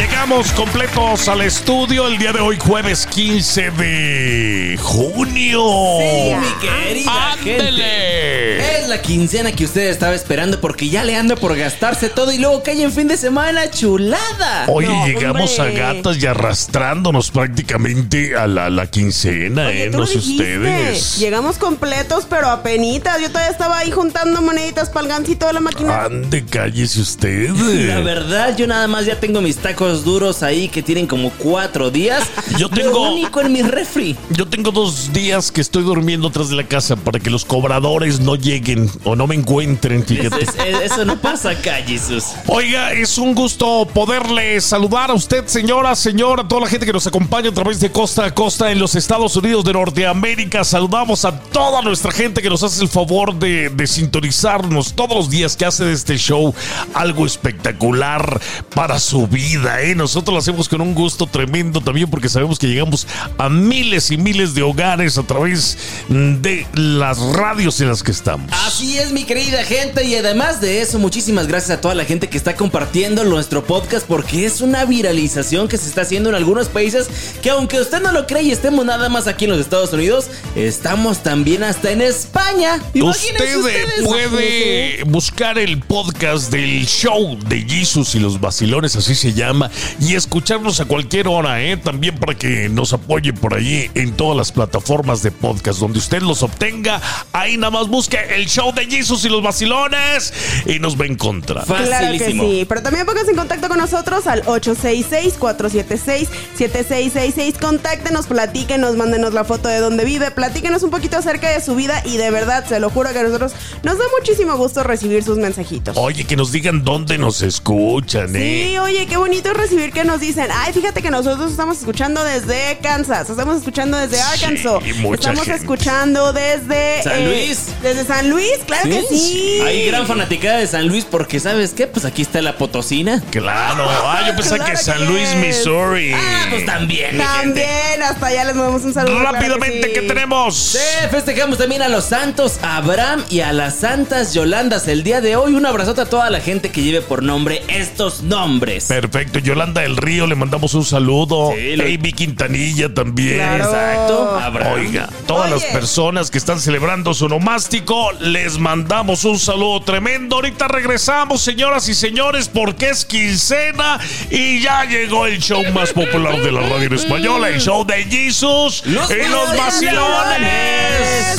Llegamos completos al estudio el día de hoy, jueves 15 de junio. Sí, mi querida gente. Es la quincena que usted estaba esperando porque ya le anda por gastarse todo y luego cae en fin de semana chulada. Hoy llegamos a gatas y arrastrándonos prácticamente a la, quincena, ¿eh? No sé ustedes. Llegamos completos, pero a penitas. Yo todavía estaba ahí juntando moneditas para el gancito de la máquina. Ande, cállese usted. La verdad, yo nada más ya tengo mis tacos duros ahí que tienen como cuatro días. Yo tengo. único en mi refri. Yo tengo dos días que estoy durmiendo atrás de la casa para que los cobradores no lleguen o no me encuentren, fíjate. Eso, no pasa acá, Jesús. Oiga, es un gusto poderle saludar a usted, señora, señora, a toda la gente que nos acompaña a través de costa a costa en los Estados Unidos de Norteamérica. Saludamos a toda nuestra gente que nos hace el favor de, de sintonizarnos todos los días que hace de este show algo espectacular para su vida. ¿Eh? Nosotros lo hacemos con un gusto tremendo también porque sabemos que llegamos a miles y miles de hogares a través de las radios en las que estamos. Así es, mi querida gente. Y además de eso, muchísimas gracias a toda la gente que está compartiendo nuestro podcast porque es una viralización que se está haciendo en algunos países que aunque usted no lo cree y estemos nada más aquí en los Estados Unidos, estamos también hasta en España. Usted puede buscar el podcast del show de Jesus y los vacilones, así se llama y escucharnos a cualquier hora, ¿eh? También para que nos apoye por allí en todas las plataformas de podcast donde usted los obtenga. Ahí nada más busque el show de Jesus y los vacilones y nos va a encontrar. Claro que sí, pero también pónganse en contacto con nosotros al 866-476-7666. Contáctenos, platíquenos, mándenos la foto de dónde vive, platíquenos un poquito acerca de su vida y de verdad, se lo juro que a nosotros nos da muchísimo gusto recibir sus mensajitos. Oye, que nos digan dónde nos escuchan, ¿eh? Sí, oye, qué bonito recibir que nos dicen, ay, fíjate que nosotros estamos escuchando desde Kansas, estamos escuchando desde Arkansas, estamos escuchando desde San eh, Luis. Desde San Luis, claro que sí. Hay gran fanaticada de San Luis porque, ¿sabes qué? Pues aquí está la Potosina. Claro. Ah, yo pensaba que San Luis, Missouri. Ah, pues también. También, hasta allá les movemos un saludo. Rápidamente, ¿qué tenemos? Sí, festejamos también a los santos Abraham y a las santas Yolandas el día de hoy. Un abrazote a toda la gente que lleve por nombre estos nombres. Perfecto. Yolanda del Río, le mandamos un saludo. Sí, Quintanilla también. Exacto. Oiga, todas las personas que están celebrando su nomástico, les mandamos un saludo tremendo. Ahorita regresamos, señoras y señores, porque es quincena y ya llegó el show más popular de la radio en español, el show de Jesus y los vacilones.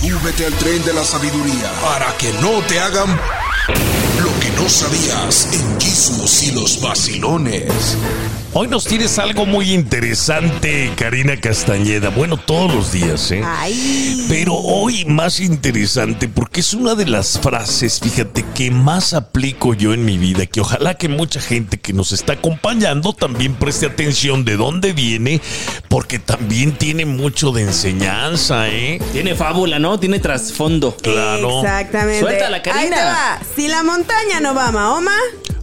Súbete al tren de la sabiduría para que no te hagan sabías en Jesus y los vacilones. Hoy nos tienes algo muy interesante, Karina Castañeda. Bueno, todos los días, ¿eh? Ay. Pero hoy más interesante porque es una de las frases, fíjate, que más aplico yo en mi vida, que ojalá que mucha gente que nos está acompañando también preste atención de dónde viene, porque también tiene mucho de enseñanza, ¿eh? Tiene fábula, ¿no? Tiene trasfondo. Claro. Exactamente. Suéltala, Karina. Si la montaña no va a Mahoma,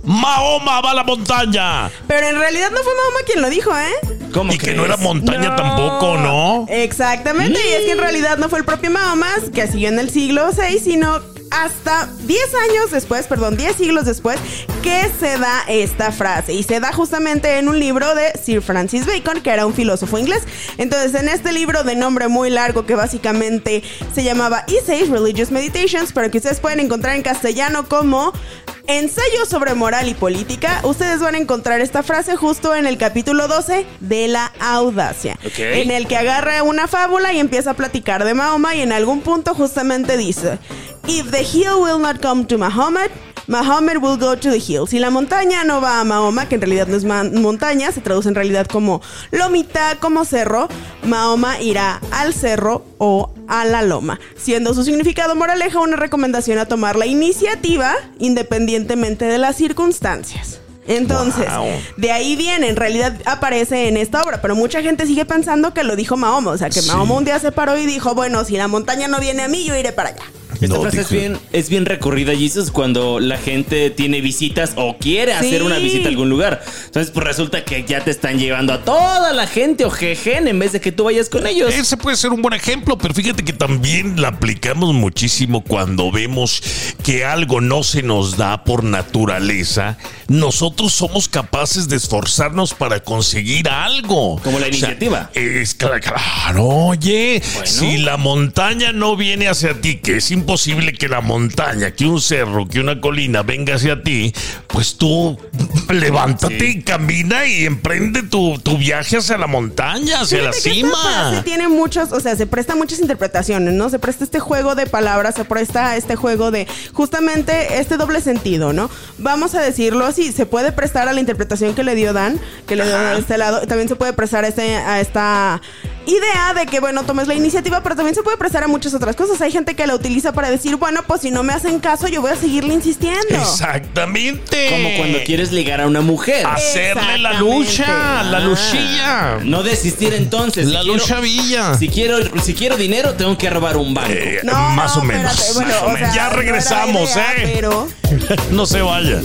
Mahoma va a la montaña. Pero en realidad no fue Mahoma quien lo dijo, ¿eh? ¿Cómo y que no era montaña tampoco, ¿no? Exactamente, y es que en mm. realidad no fue el propio Mahoma que siguió en el siglo VI, sino hasta 10 años después, perdón, 10 siglos después, que se da esta frase. Y se da justamente en un libro de Sir Francis Bacon, que era un filósofo inglés. Entonces, en este libro de nombre muy largo, que básicamente se llamaba Essays, Religious Meditations, pero que ustedes pueden encontrar en castellano como Ensayo sobre moral y política, ustedes van a encontrar esta frase justo en el capítulo 12 de la audacia, en el que agarra una fábula y empieza a platicar de Mahoma y en algún punto justamente dice, If the hill will not come to Muhammad, Muhammad will go to the hill. Si la montaña no va a Mahoma, que en realidad no es montaña, se traduce en realidad como lomita, como cerro, Mahoma irá al cerro o a la loma, siendo su significado moraleja una recomendación a tomar la iniciativa independientemente de las circunstancias. Entonces, de ahí viene, en realidad aparece en esta obra, pero mucha gente sigue pensando que lo dijo Mahoma, o sea, que Mahoma un día se paró y dijo, bueno, si la montaña no viene a mí, yo iré para allá. Esta No, frase es bien, es bien recurrida, Jesus, cuando la gente tiene visitas o quiere hacer una visita a algún lugar. Entonces, pues resulta que ya te están llevando a toda la gente o jejen en vez de que tú vayas con ellos. Ese puede ser un buen ejemplo, pero fíjate que también la aplicamos muchísimo cuando vemos que algo no se nos da por naturaleza. Nosotros somos capaces de esforzarnos para conseguir algo. Como la O sea, iniciativa. es cla- claro, oye, Bueno. si la montaña no viene hacia ti, que es imposible que la montaña, que un cerro, que una colina venga hacia ti, pues tú levántate y camina y emprende tu, tu viaje hacia la montaña, hacia la Fíjate cima. tiene muchos, o sea, se presta muchas interpretaciones, ¿no? Se presta este juego de palabras, se presta este juego de justamente este doble sentido, ¿no? Vamos a decirlo así, se puede prestar a la interpretación que le dio Dan, que le dio de este lado, también se puede prestar a, este, a esta idea de que, bueno, tomes la iniciativa, pero también se puede prestar a muchas otras cosas. Hay gente que la utiliza para decir, bueno, pues si no me hacen caso, yo voy a seguirle insistiendo. Exactamente. Como cuando quieres ligar a una mujer. Hacerle la lucha, la Ah. luchilla. No desistir entonces. La Si quiero- lucha villa. Si quiero, si quiero dinero, tengo que robar un banco. Eh, No, más no, o menos. espérate, bueno, Más o o menos. sea, ya no regresamos, idea, ¿eh? Pero no se vaya.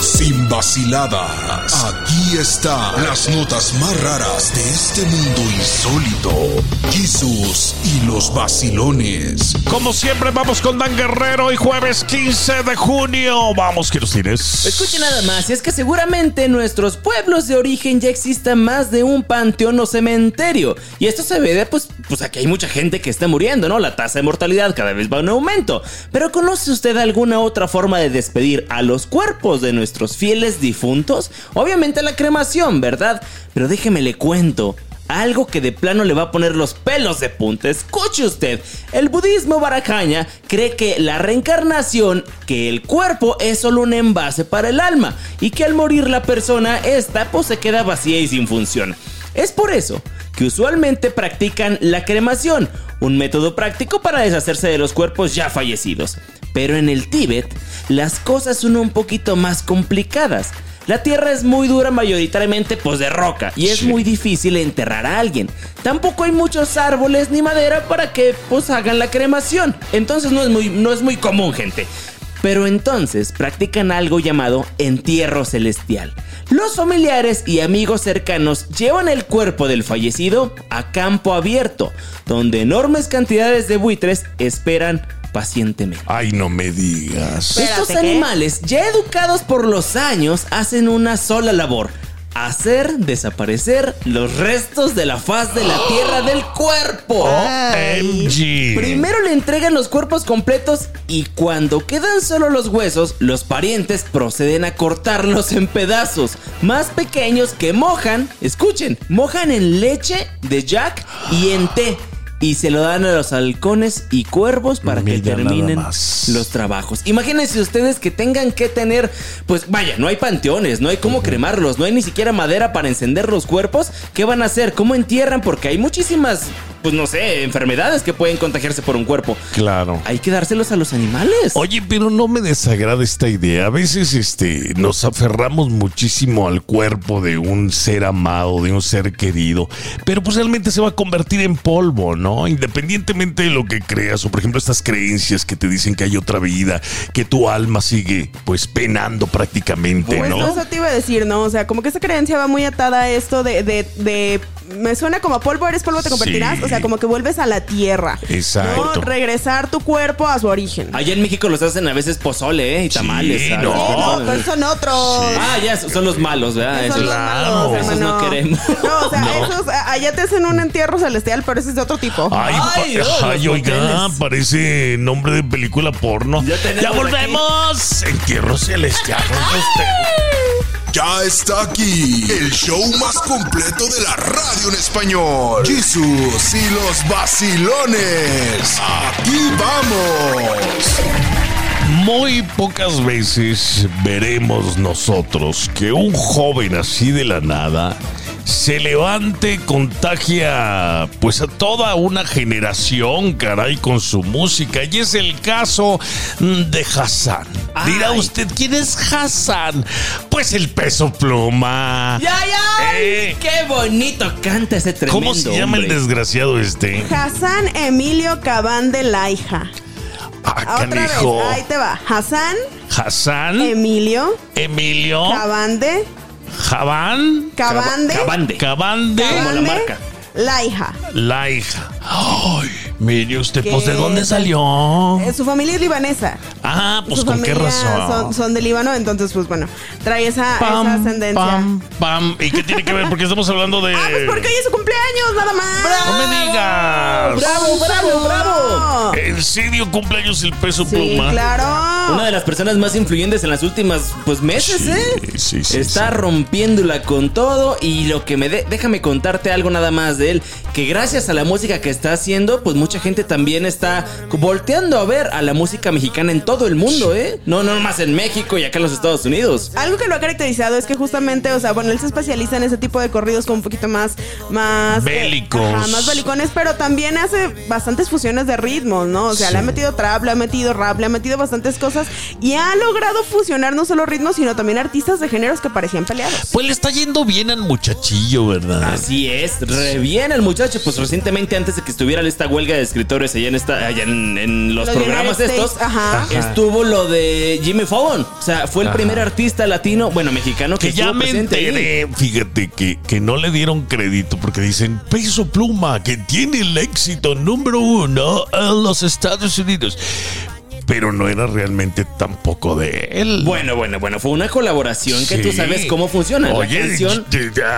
Sin vaciladas, aquí están las notas más raras de este mundo insólito. Jesús y los vacilones. Como siempre, vamos con Dan Guerrero hoy jueves 15 de junio. Vamos, que los tienes. Escuche nada más, y es que seguramente en nuestros pueblos de origen ya exista más de un panteón o cementerio. Y esto se ve, pues, pues aquí hay mucha gente que está muriendo, ¿no? La tasa de mortalidad cada vez va en aumento. Pero ¿conoce usted alguna otra forma de despedir a los cuerpos de nuestros fieles difuntos? Obviamente la cremación, ¿verdad? Pero déjeme le cuento. Algo que de plano le va a poner los pelos de punta. Escuche usted, el budismo baracaña cree que la reencarnación, que el cuerpo es solo un envase para el alma y que al morir la persona, esta pues se queda vacía y sin función. Es por eso que usualmente practican la cremación, un método práctico para deshacerse de los cuerpos ya fallecidos. Pero en el Tíbet, las cosas son un poquito más complicadas. La tierra es muy dura mayoritariamente pues de roca y es muy difícil enterrar a alguien. Tampoco hay muchos árboles ni madera para que pues hagan la cremación. Entonces no es muy, no es muy común gente. Pero entonces practican algo llamado entierro celestial. Los familiares y amigos cercanos llevan el cuerpo del fallecido a campo abierto, donde enormes cantidades de buitres esperan pacientemente. Ay, no me digas. Estos animales, ya educados por los años, hacen una sola labor. Hacer desaparecer los restos de la faz de la tierra del cuerpo. OMG. Primero le entregan los cuerpos completos y cuando quedan solo los huesos, los parientes proceden a cortarlos en pedazos más pequeños que mojan, escuchen, mojan en leche de Jack y en té. Y se lo dan a los halcones y cuervos para que Mira terminen los trabajos. Imagínense ustedes que tengan que tener, pues vaya, no hay panteones, no hay cómo cremarlos, no hay ni siquiera madera para encender los cuerpos. ¿Qué van a hacer? ¿Cómo entierran? Porque hay muchísimas, pues no sé, enfermedades que pueden contagiarse por un cuerpo. Claro. Hay que dárselos a los animales. Oye, pero no me desagrada esta idea. A veces este, nos aferramos muchísimo al cuerpo de un ser amado, de un ser querido, pero pues realmente se va a convertir en polvo, ¿no? Independientemente de lo que creas, o por ejemplo estas creencias que te dicen que hay otra vida, que tu alma sigue pues penando prácticamente, Pues ¿no? eso te iba a decir, ¿no? O sea, como que esa creencia va muy atada a esto de, de, de- me suena como polvo, eres polvo, te convertirás. Sí. O sea, como que vuelves a la tierra. Exacto. ¿no? Regresar tu cuerpo a su origen. Allá en México los hacen a veces pozole, ¿eh? Y Sí, tamales. ¿sabes? no. Sí, no, pero son otros. Ah, ya, son los malos, ¿verdad? Esos Esos. son los malos, Claro. Esos no queremos. No, o sea, esos, allá te hacen un entierro celestial, pero ese es de otro tipo. Ay, oiga, parece nombre de película porno. Ya volvemos. Entierro celestial. Ya está aquí el show más completo de la radio en español. Jesús y los vacilones. Aquí vamos. Muy pocas veces veremos nosotros que un joven así de la nada se levante, contagia pues a toda una generación, caray, con su música. Y es el caso de Hassan. Dirá Ay. usted, ¿quién es Hassan? Pues el peso pluma. ¡Ya, ya! Eh. ¡Qué bonito canta ese tremendo ¿Cómo se llama el desgraciado este? Hassan Emilio Cabán de Laija. Ah, Otra vez, canijo. ahí te va. Hassan, Hassan, Emilio, Emilio, Cabande, Javán, Cabande, Cabande. Cabande, Como la marca. La hija. la hija. Ay, mire usted, ¿Qué pues ¿de dónde salió? Eh, Su familia es libanesa. Ah, pues Su con qué familia razón. Son, son de Líbano, entonces, pues bueno, trae esa, ascendencia. pam, pam. ¿Y qué tiene que ver? Porque estamos hablando de. Ah, pues porque hoy es su cumpleaños, nada más. No me digas. ¡Bravo, bravo, bravo! ¿En serio cumpleaños el peso Sí, pluma? claro. Una de las personas más influyentes en las últimas pues meses, Sí, ¿eh? sí, sí, Está sí. rompiéndola con todo y lo que me de- déjame contarte algo nada más de él, que gracias a la música que está haciendo, pues mucha gente también está volteando a ver a la música mexicana en todo el mundo, ¿eh? No, no más en México y acá en los Estados Unidos. Algo que lo ha caracterizado es que justamente, o sea, bueno, él se especializa en ese tipo de corridos como un poquito más, más eh, Bélicos. ajá, más belicones, pero también hace bastantes fusiones de ritmos, ¿no? O sea, Sí. le ha metido trap, le ha metido rap, le ha metido bastantes cosas y ha logrado fusionar no solo ritmos, sino también artistas de géneros que parecían peleados. Pues le está yendo bien al muchachillo, ¿verdad? Así es, re bien el muchacho, pues recientemente antes de que estuviera esta huelga de escritores allá en esta, allá en, en los Los programas estos, ajá. Estuvo lo de Jimmy Fallon. O sea, fue el primer artista latino, bueno, mexicano que, Que ya estuvo me ahí. fíjate que, que no le dieron crédito porque dicen peso pluma que tiene el éxito número uno en los Estados Unidos. Pero no era realmente tampoco de él. Bueno, bueno, bueno, fue una colaboración que tú sabes cómo funciona. Oye, la canción.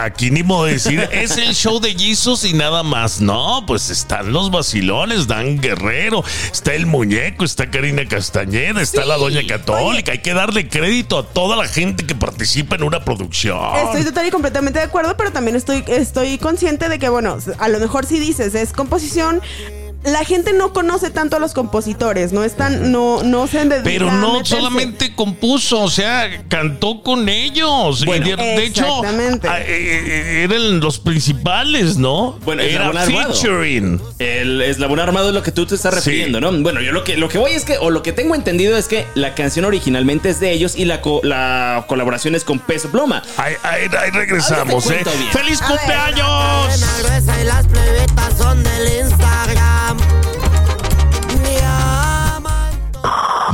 aquí ni modo de decir, es el show de Jesus y nada más. No, pues están los vacilones, Dan Guerrero, está el muñeco, está Karina Castañeda, está la Doña Católica. Hay que darle crédito a toda la gente que participa en una producción. Estoy total y completamente de acuerdo, pero también estoy, estoy consciente de que, bueno, a lo mejor si dices es composición, la gente no conoce tanto a los compositores, no están, no, no se dedican Pero a no solamente compuso, o sea, cantó con ellos. Bueno, de, de hecho, exactamente. a- eh, eh, eran los principales, ¿no? Bueno, era Armado. featuring. El eslabón armado es lo que tú te estás Sí. refiriendo, ¿no? Bueno, yo lo que, lo que voy es que, o lo que tengo entendido es que la canción originalmente es de ellos y la, co- la colaboración es con Peso Pluma. Ahí, ahí- ahí regresamos, Ahora ¿eh? ¡Feliz A ver. cumpleaños! Cadena gruesa y las plebetas son del Instagram.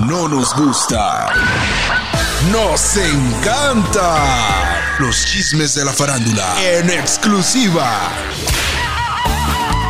No nos gusta. Nos encanta. Los chismes de la farándula en exclusiva.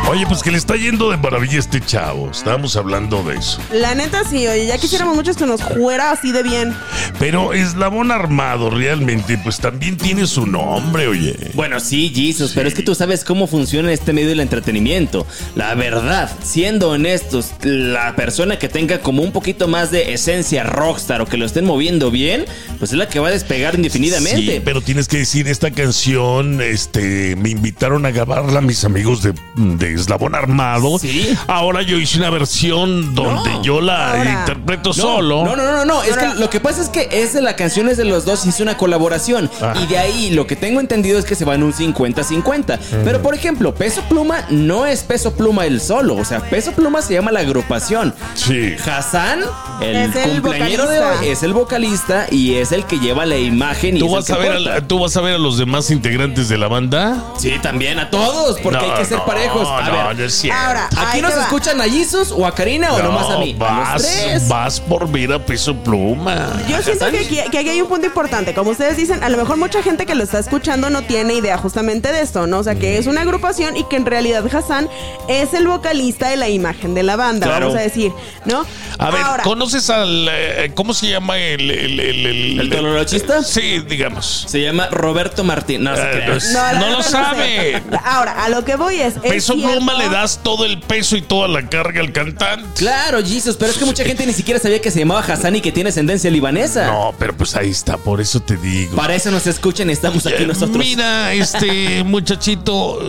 Oye, pues que le está yendo de maravilla este chavo. Estábamos hablando de eso. La neta sí, oye, ya quisiéramos muchos que nos fuera así de bien. Pero Eslabón Armado realmente, pues también tiene su nombre, oye. Bueno, sí, Jesus, pero es que tú sabes cómo funciona este medio del entretenimiento. La verdad, siendo honestos, la persona que tenga como un poquito más de esencia rockstar o que lo estén moviendo bien, pues es la que va a despegar indefinidamente. Sí, pero tienes que decir, esta canción, este, me invitaron a grabarla mis amigos de, de Eslabón Armado. Sí. Ahora yo hice una versión donde No. yo la Ahora. interpreto No, solo. No, no, no, no, no. Es que lo que pasa es que es de la canción es de los dos, hizo una colaboración. Ah. Y de ahí lo que tengo entendido es que se van un 50-50. Pero por ejemplo, Peso Pluma no es Peso Pluma el solo. O sea, Peso Pluma se llama la agrupación. Sí. Hassan, el, Es el cumpleañero de hoy, es el vocalista y es el que lleva la imagen y ¿Tú vas, a ver a, ¿Tú vas a ver a los demás integrantes de la banda? Sí, también a todos, porque No, hay que ser no, parejos. A no, ver, no es cierto. Ahora, ¿aquí nos escuchan a Jesus o a Karina o nomás a mí? a los Vas, tres. vas por ver a peso pluma. Yo siento que aquí, que aquí hay un punto importante. Como ustedes dicen, a lo mejor mucha gente que lo está escuchando no tiene idea justamente de esto, ¿no? O sea, que es una agrupación y que en realidad Hassan es el vocalista de la imagen de la banda, Claro. vamos a decir, ¿no? A ver, Ahora, ¿conoces al. eh, ¿Cómo se llama el. ¿El, el, el, ¿El tololochista? Sí, digamos. Se llama Roberto Martín. No, se Eh, no no lo sé. sabe. Ahora, a lo que voy es. es Peso cierto- pluma le das todo el peso y toda la carga al cantante. Claro, Jesus, pero es que mucha gente ni siquiera sabía que se llamaba Hassan y que tiene ascendencia libanesa. No, pero pues ahí está, por eso te digo. Para eso nos escuchan estamos aquí nosotros. Mira, este muchachito,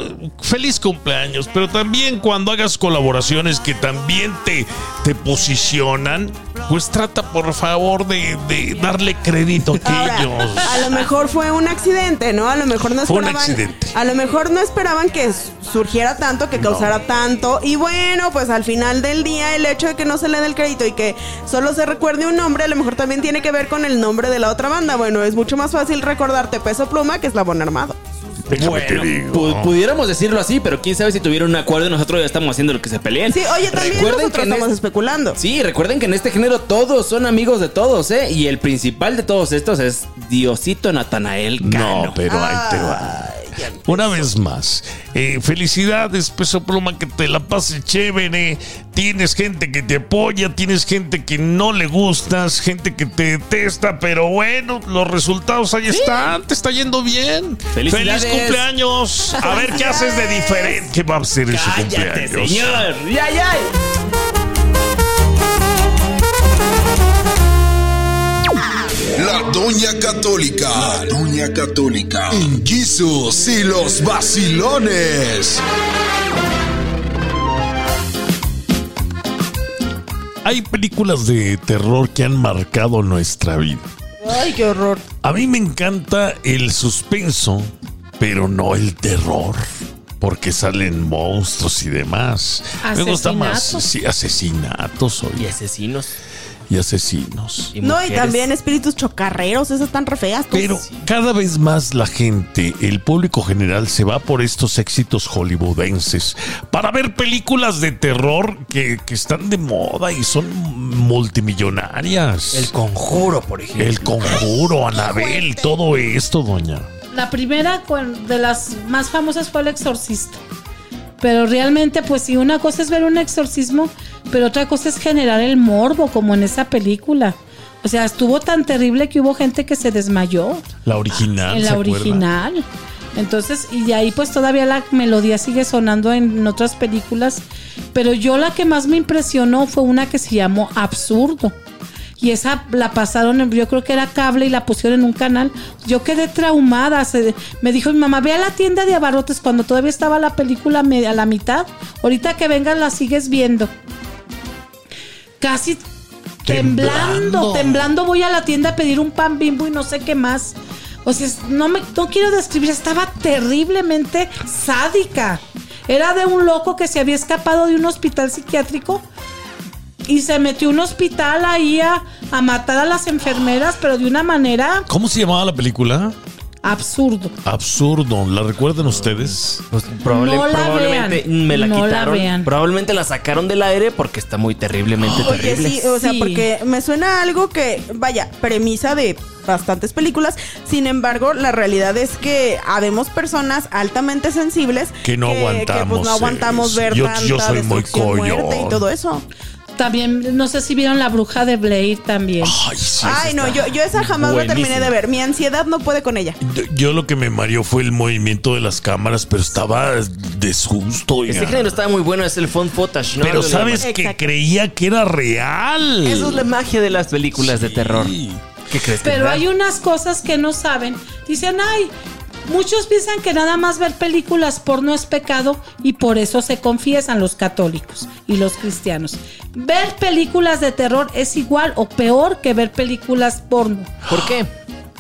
feliz cumpleaños, pero también cuando hagas colaboraciones que también te, te posicionan, pues trata por favor de, de darle crédito a Ahora, aquellos. a lo mejor fue un accidente, ¿no? A lo mejor no Fue un esperaban. accidente. A lo mejor no esperaban que surgiera tanto, que causara tanto. Y bueno, pues al final del día, el hecho de que no se le dé el crédito y que solo se recuerde un nombre, a lo mejor también tiene que ver con el nombre de la otra banda. Bueno, es mucho más fácil recordarte Peso Pluma que Eslabón Armado. Déjame digo. pu- pudiéramos decirlo así, pero quién sabe si tuvieron un acuerdo y nosotros ya estamos haciendo lo que se peleen. Sí, oye, también Recuerden nosotros que estamos especulando. Sí, recuerden que en este género todos son amigos de todos, ¿eh? Y el principal de todos estos es Diosito Natanael Cano. No, pero ahí te va. Una vez más, eh, felicidades, peso pluma, que te la pases chévere. Tienes gente que te apoya, tienes gente que no le gustas, gente que te detesta, pero bueno, los resultados ahí están, te está yendo bien. Felicidades. ¡Feliz cumpleaños! A ver qué haces de diferente. ¿Qué va a ser en su ¡Cállate, cumpleaños? señor! ¡Ya, ya! La Doña Católica. La Doña Católica. En Jesus y los vacilones. Hay películas de terror que han marcado nuestra vida. Ay, qué horror. A mí me encanta el suspenso, pero no el terror. Porque salen monstruos y demás. Me gusta más Asesinatos. sí, asesinatos oye, Y asesinos. Y asesinos. Y No, y también espíritus chocarreros, esas están re feas. Pero cada vez más la gente, el público general, se va por estos éxitos hollywoodenses para ver películas de terror que, que están de moda y son multimillonarias. El conjuro, por ejemplo. El conjuro, Anabel, todo esto, doña. La primera de las más famosas fue El Exorcista. Pero realmente, pues sí, una cosa es ver un exorcismo, pero otra cosa es generar el morbo, como en esa película. O sea, estuvo tan terrible que hubo gente que se desmayó La original. en ¿se la acuerda? original. Entonces, y de ahí pues todavía la melodía sigue sonando en otras películas. Pero yo la que más me impresionó fue una que se llamó Absurdo. Y esa la pasaron, yo creo que era cable y la pusieron en un canal. Yo quedé traumada. se- me dijo mi mamá, ve a la tienda de abarrotes cuando todavía estaba la película a la mitad. Ahorita que vengas la sigues viendo. Casi temblando, Temblando. temblando voy a la tienda a pedir un pan bimbo y no sé qué más. O sea, no me no quiero describir, estaba terriblemente sádica. Era de un loco que se había escapado de un hospital psiquiátrico y se metió a un hospital ahí a, a matar a las enfermeras, pero de una manera ¿Cómo se llamaba la película? absurdo. Absurdo. ¿La recuerdan ustedes? Pues probable- No la probablemente vean. me la No la quitaron. vean. Probablemente la sacaron del aire porque está muy terriblemente Oye, terrible. sí, o sea, Sí. porque me suena algo que, vaya, premisa de bastantes películas. Sin embargo, la realidad es que habemos personas altamente sensibles Que no pues, aguantamos no aguantamos ver Yo- tanta yo soy muy destrucción, muerte y todo eso. También, no sé si vieron La Bruja de Blair también. Ay, sí. Ay, no, yo, yo esa jamás la terminé de ver. Mi ansiedad no puede con ella. Yo, yo lo que me mareó fue el movimiento de las cámaras, pero estaba de susto. Este género estaba muy bueno, es el phone footage, ¿no? Pero sabes que Exacto. creía que era real. Eso es la magia de las películas de terror. ¿Qué crees que Pero hay unas cosas que no saben. Dicen, ay, muchos piensan que nada más ver películas porno es pecado y por eso se confiesan los católicos y los cristianos. Ver películas de terror es igual o peor que ver películas porno. ¿Por qué?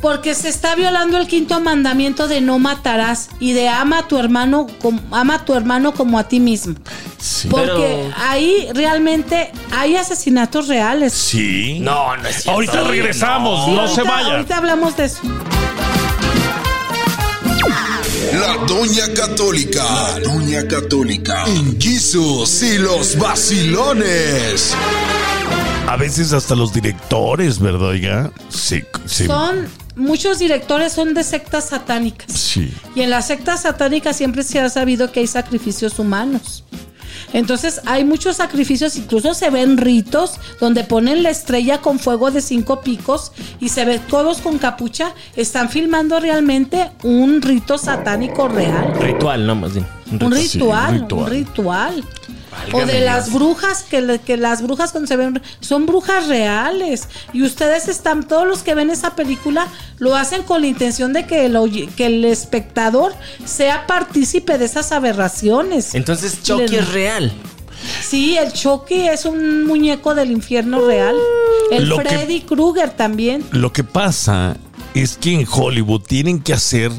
Porque se está violando el quinto mandamiento de no matarás y de ama a tu hermano como, ama a tu hermano como a ti mismo. Sí. Porque Pero- ahí realmente hay asesinatos reales. Sí. No, no es cierto. Ahorita regresamos, Sí, no ahorita- se vaya. Ahorita hablamos de eso. La Doña Católica. La Doña Católica. En Jesus y los vacilones. A veces hasta los directores, ¿verdad, oiga? Sí, sí. Son, muchos directores son de sectas satánicas. Sí. Y en las sectas satánicas siempre se ha sabido que hay sacrificios humanos. Entonces hay muchos sacrificios, incluso se ven ritos donde ponen la estrella con fuego de cinco picos y se ve todos con capucha. Están filmando realmente un rito satánico real. Ritual, no, más bien. Un ritual, un ritual. un ritual. O de las brujas, que, le- que las brujas cuando se ven, son brujas reales. Y ustedes están, todos los que ven esa película, lo hacen con la intención de que el, que el espectador sea partícipe de esas aberraciones. Entonces Chucky Le- es real. Sí, el Chucky es un muñeco del infierno real. El Lo que- Freddy Krueger también. Lo que pasa es que en Hollywood tienen que hacer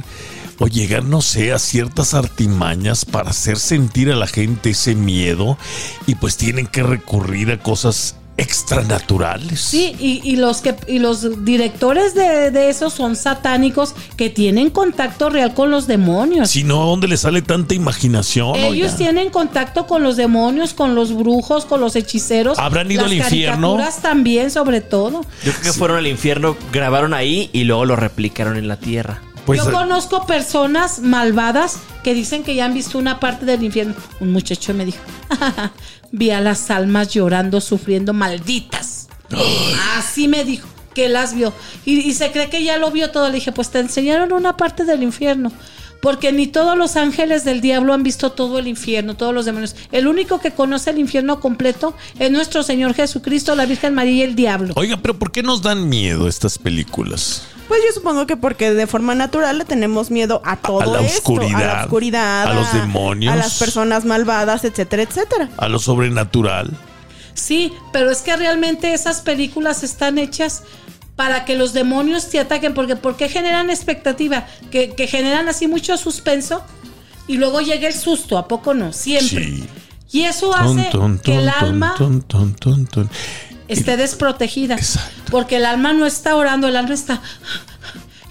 o llegar, no sé, a ciertas artimañas para hacer sentir a la gente ese miedo y pues tienen que recurrir a cosas extranaturales. Sí, y, y los que y los directores de, de esos son satánicos que tienen contacto real con los demonios. Si no, ¿a dónde le sale tanta imaginación? Ellos oiga? tienen contacto con los demonios, con los brujos, con los hechiceros. ¿Habrán ido Las al infierno? también, sobre todo. Yo creo que fueron al infierno, grabaron ahí y luego lo replicaron en la tierra. Pues, Yo conozco personas malvadas que dicen que ya han visto una parte del infierno. Un muchacho me dijo, vi a las almas llorando, sufriendo, malditas. Así me dijo, que las vio. Y, y se cree que ya lo vio todo. Le dije, pues te enseñaron una parte del infierno. Porque ni todos los ángeles del diablo han visto todo el infierno, todos los demonios. El único que conoce el infierno completo es nuestro Señor Jesucristo, la Virgen María y el diablo. Oiga, pero ¿por qué nos dan miedo estas películas? Pues yo supongo que porque de forma natural le tenemos miedo a todo la esto, a oscuridad, la oscuridad, a los demonios. a las personas malvadas, etcétera, etcétera. A lo sobrenatural. Sí, pero es que realmente esas películas están hechas para que los demonios te ataquen, porque ¿por qué generan expectativa? Que, que generan así mucho suspenso y luego llega el susto, ¿a poco no? Siempre. Sí. Y eso hace que el alma esté desprotegida. Exacto. Porque el alma no está orando, el alma está...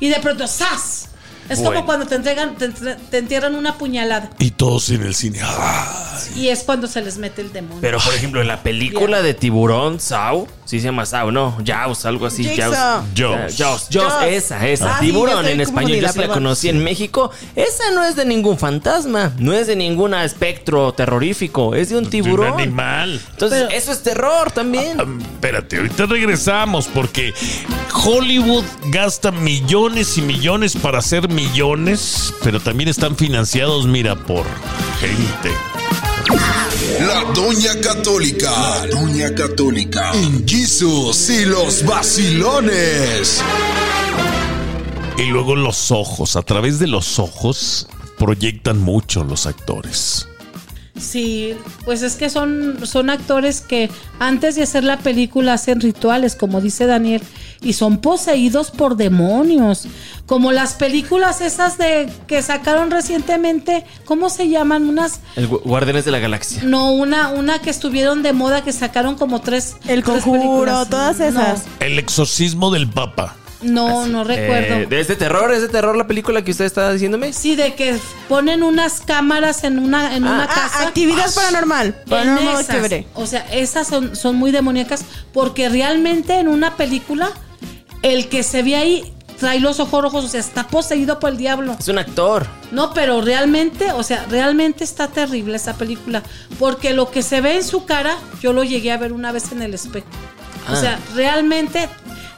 Y de pronto, ¡zas! Es Bueno. como cuando te entregan, te, entierran una puñalada. Y todos en el cine. ¡ah! Y es cuando se les mete el demonio. Pero por ejemplo, en la película de tiburón, Sao, sí se llama Sao, ¿no? Jaws, algo así. Jaws. Jaws. Jaws, Jaws, esa, esa. Ah, tiburón en español. Yo sí la conocí en México. Esa no es de ningún fantasma, no es de ningún espectro terrorífico, es de un De tiburón. un animal. Entonces, Pero- eso es terror también. Ah, Espérate, ahorita regresamos porque Hollywood gasta millones y millones para hacer millones, pero también están financiados, mira, por gente. La Doña Católica. La Doña Católica. En Jesus y los vacilones. Y luego los ojos, a través de los ojos proyectan mucho los actores. Sí, pues es que son, son actores que antes de hacer la película hacen rituales, como dice Daniel, y son poseídos por demonios. Como las películas esas de que sacaron recientemente, ¿cómo se llaman? Unas, El Gu- Guardianes de la Galaxia. no, una, una que estuvieron de moda que sacaron como tres. El Conjuro, películas. todas esas. El exorcismo del Papa. No, no, no recuerdo. Eh, ¿Es de terror? ¿Es de terror la película que usted está diciéndome? Sí, de que ponen unas cámaras en una, en una Ah, casa. actividad paranormal. Paranormal Activity. O sea, esas son, son muy demoníacas porque realmente en una película el que se ve ahí trae los ojos rojos, o sea, está poseído por el diablo. Es un actor. No, pero realmente, o sea, realmente está terrible esa película porque lo que se ve en su cara, yo lo llegué a ver una vez en el espejo. O Ah. sea, realmente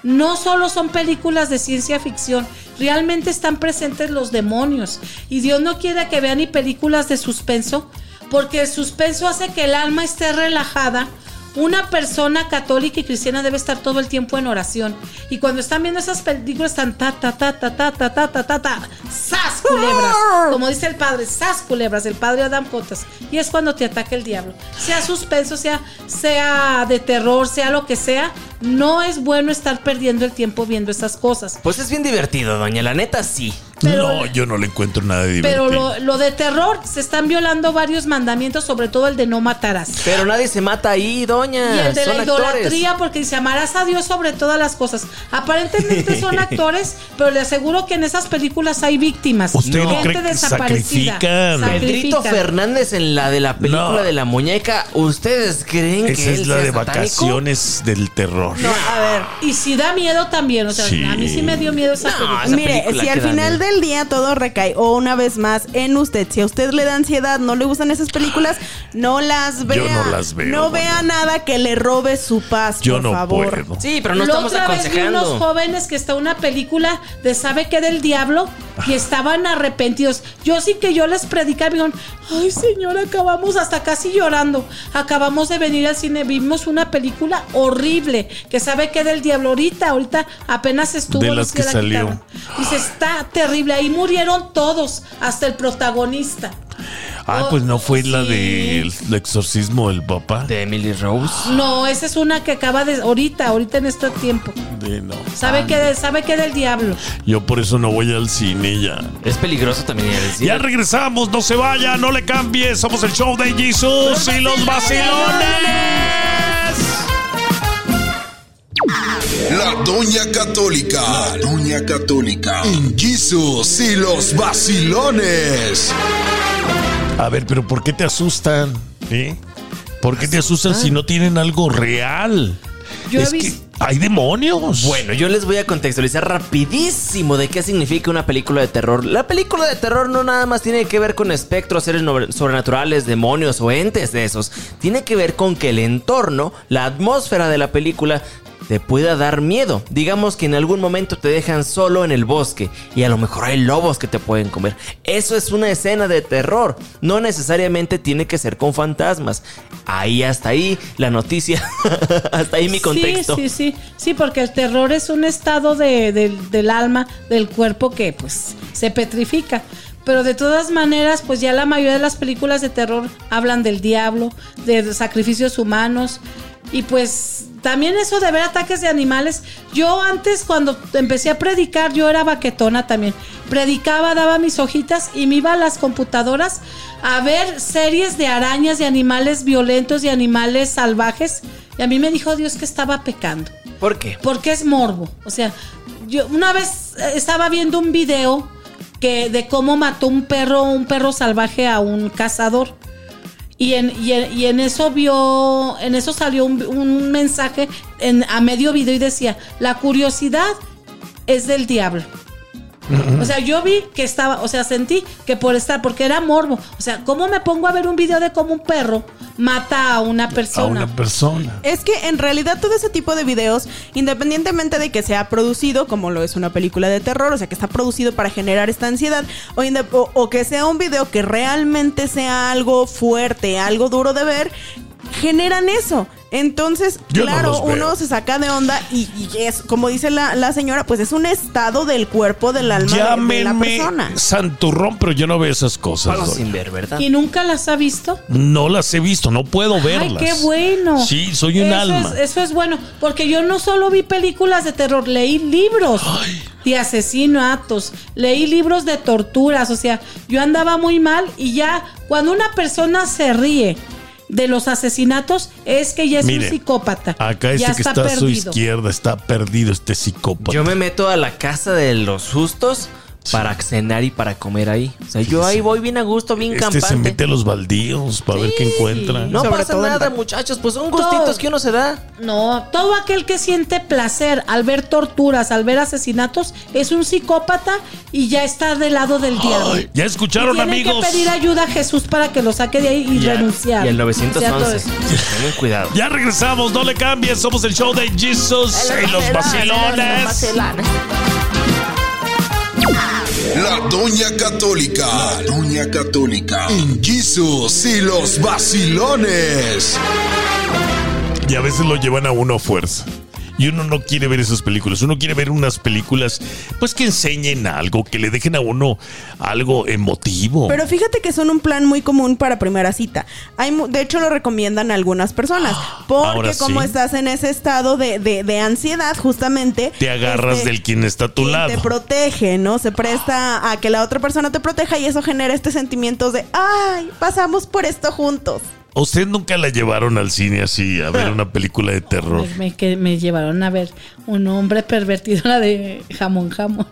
no solo son películas de ciencia ficción, realmente están presentes los demonios. Y Dios no quiere que vean ni películas de suspenso, porque el suspenso hace que el alma esté relajada. Una persona católica y cristiana debe estar todo el tiempo en oración. Y cuando están viendo esas películas están ta ta ta ta ta ta ta ta ta ta sas culebras. Como dice el padre, sas culebras, el padre Adam Potas. Y es cuando te ataca el diablo. Sea suspenso, sea, sea de terror, sea lo que sea, no es bueno estar perdiendo el tiempo viendo esas cosas. Pues es bien divertido, doña. La neta, sí. Pero- no, yo no le encuentro nada de divertido. Pero lo, lo de terror, se están violando varios mandamientos, sobre todo el de no matarás. Pero nadie se mata ahí, doña. Y el de Son la actores. idolatría, porque dice amarás a Dios sobre todas las cosas. Aparentemente son actores, pero le aseguro que en esas películas hay víctimas. ¿Usted no gente cree que desaparecida. sacrifican? Pedrito. Fernández en la de la película No. de la muñeca. ¿Ustedes creen Esa que es él la sea de satánico? vacaciones del terror. No, a ver. Y si da miedo también, o sea, Sí. a mí sí me dio miedo esa No, película. esa Mire, película si al final miedo. Del día todo recae, o una vez más, en usted, si a usted le da ansiedad, no le gustan esas películas, no las vea. Yo no las veo, No vea mamá. nada que le robe su paz, Yo por no favor. puedo. Sí, pero no La estamos otra vez vi unos jóvenes que está una película de sabe qué del diablo y estaban arrepentidos. Yo sí que yo les predicaba y dijeron, ay señor, acabamos hasta casi llorando. Acabamos de venir al cine, vimos una película horrible que sabe qué del diablo. Ahorita, ahorita apenas estuvo. De las que la salió. quitaron. Dice, está terrible. Ahí murieron todos, hasta el protagonista. Ah, pues no fue la del exorcismo del Papa. De Emily Rose. No, esa es una que acaba de ahorita, ahorita en este tiempo. De no. ¿Sabe qué sabe qué del diablo? Yo por eso no voy al cine ya. Es peligroso también ir al cine. Ya regresamos, no se vaya, no le cambie. Somos el show de Jesus y los vacilones. La Doña Católica. La Doña Católica. En Jesus y los vacilones. A ver, pero ¿por qué te asustan? ¿Eh? ¿Por qué te asustan si no tienen algo real? Yo es que hay demonios. Bueno, yo les voy a contextualizar rapidísimo de qué significa una película de terror. La película de terror no nada más tiene que ver con espectros, seres no- sobrenaturales, demonios o entes de esos. Tiene que ver con que el entorno, la atmósfera de la película te pueda dar miedo. Digamos que en algún momento te dejan solo en el bosque y a lo mejor hay lobos que te pueden comer. Eso es una escena de terror. No necesariamente tiene que ser con fantasmas. Ahí hasta ahí la noticia. hasta ahí mi contexto. Sí, sí, sí. Sí, porque el terror es un estado de- del- del alma, del cuerpo que pues se petrifica. Pero de todas maneras, pues ya la mayoría de las películas de terror hablan del diablo, de sacrificios humanos. Y pues también eso de ver ataques de animales. Yo antes cuando empecé a predicar, yo era baquetona también. Predicaba, daba mis hojitas y me iba a las computadoras a ver series de arañas, de animales violentos, de animales salvajes. Y a mí me dijo Dios que estaba pecando. ¿Por qué? Porque es morbo. O sea, yo una vez eh, estaba viendo un video que de cómo mató un perro, un perro salvaje a un cazador. Y en, y en, y en eso vio, en eso salió un, un mensaje en, a medio video y decía, la curiosidad es del diablo. O sea, yo vi que estaba, o sea, sentí que por estar, porque era morbo. O sea, ¿cómo me pongo a ver un video de cómo un perro mata a una A persona? una persona. Es que en realidad todo ese tipo de videos, independientemente de que sea producido, como lo es una película de terror, o sea, que está producido para generar esta ansiedad, o- o que sea un video que realmente sea algo fuerte, algo duro de ver, generan eso. Entonces, Yo claro, uno se saca de onda y, y es, como dice la, la señora, pues es un estado del cuerpo, del alma de- de, la persona. santurrón, pero yo no veo esas cosas. Sin ver, ¿verdad? ¿Y nunca las ha visto? No las he visto, no puedo verlas. Ay, qué bueno. Sí, soy un Eso alma. Es, eso es bueno, porque yo no solo vi películas de terror, leí libros de asesinatos, leí libros de torturas, o sea, yo andaba muy mal y ya cuando una persona se ríe de los asesinatos es que ya es Mire, un psicópata. Acá ya este que está a su izquierda está perdido, este psicópata. Yo me meto a la casa de los justos para cenar y para comer ahí. O sea, yo ahí voy bien a gusto, bien este campante. se mete a los baldíos para ver qué encuentra. No Sobre pasa todo en nada, muchachos. Pues son gustitos Todo. que uno se da. No, todo aquel que siente placer al ver torturas, al ver asesinatos, es un psicópata y ya está del lado del diablo. Ay, ya escucharon, Tienen amigos. que pedir ayuda a Jesús para que lo saque de ahí y, Ya. renunciar. Y el O sea, todo 911. eso. Tengan cuidado. Ya regresamos, no le cambies. Somos el show de Jesus y los vacilones. La Doña Católica. La Doña Católica. Jesus y los vacilones. Y a veces lo llevan a uno a fuerza. Y uno no quiere ver esas películas. Uno quiere ver unas películas, pues que enseñen algo, que le dejen a uno algo emotivo. Pero fíjate que son un plan muy común para primera cita. Hay, de hecho, lo recomiendan algunas personas. Porque Ahora como estás en ese estado de, de- de ansiedad, justamente... te agarras este, del quien está a tu quien lado. Te protege, ¿no? Se presta a que la otra persona te proteja y eso genera este sentimiento de, ay, pasamos por esto juntos. ¿A ¿Usted nunca la llevaron al cine así a ver una película de terror? Me, me- que me llevaron a ver un hombre pervertido, la de jamón, jamón.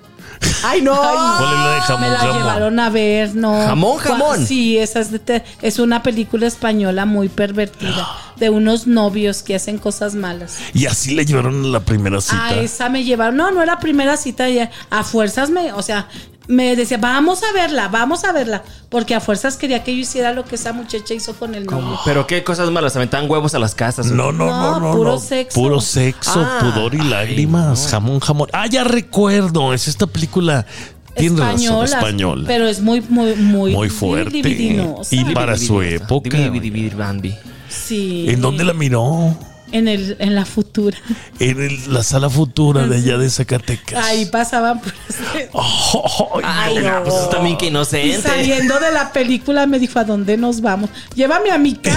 Ay, no. ¿Cuál es la de jamón, me la jamón? llevaron a ver, no. ¿Jamón, jamón? Sí, esa es, de te- es una película española muy pervertida de unos novios que hacen cosas malas. Y así la llevaron a la primera cita. A esa me llevaron. No, no era primera cita. ya- A fuerzas me, o sea, me decía, vamos a verla, vamos a verla. Porque a fuerzas quería que yo hiciera lo que esa muchacha hizo con el novio. Pero qué cosas malas. Aventaban huevos a las casas. No, no, no, No, no. puro no. sexo. Puro sexo, Ah. pudor y Ay, lágrimas. Jamón, jamón. Ah, ya recuerdo. Es esta película. Tiene razón, Españolas, española. Pero es muy, muy, muy, Muy fuerte. Y para su época. Dividir, dividir, Bambi. Sí. ¿En dónde la miró? En, el, en la futura. En el- la sala futura de allá de Zacatecas. Ahí pasaban. por- Ay, Ay, no. Pues eso también que Y inocente. saliendo de la película me dijo, ¿a dónde nos vamos? Llévame a mi casa.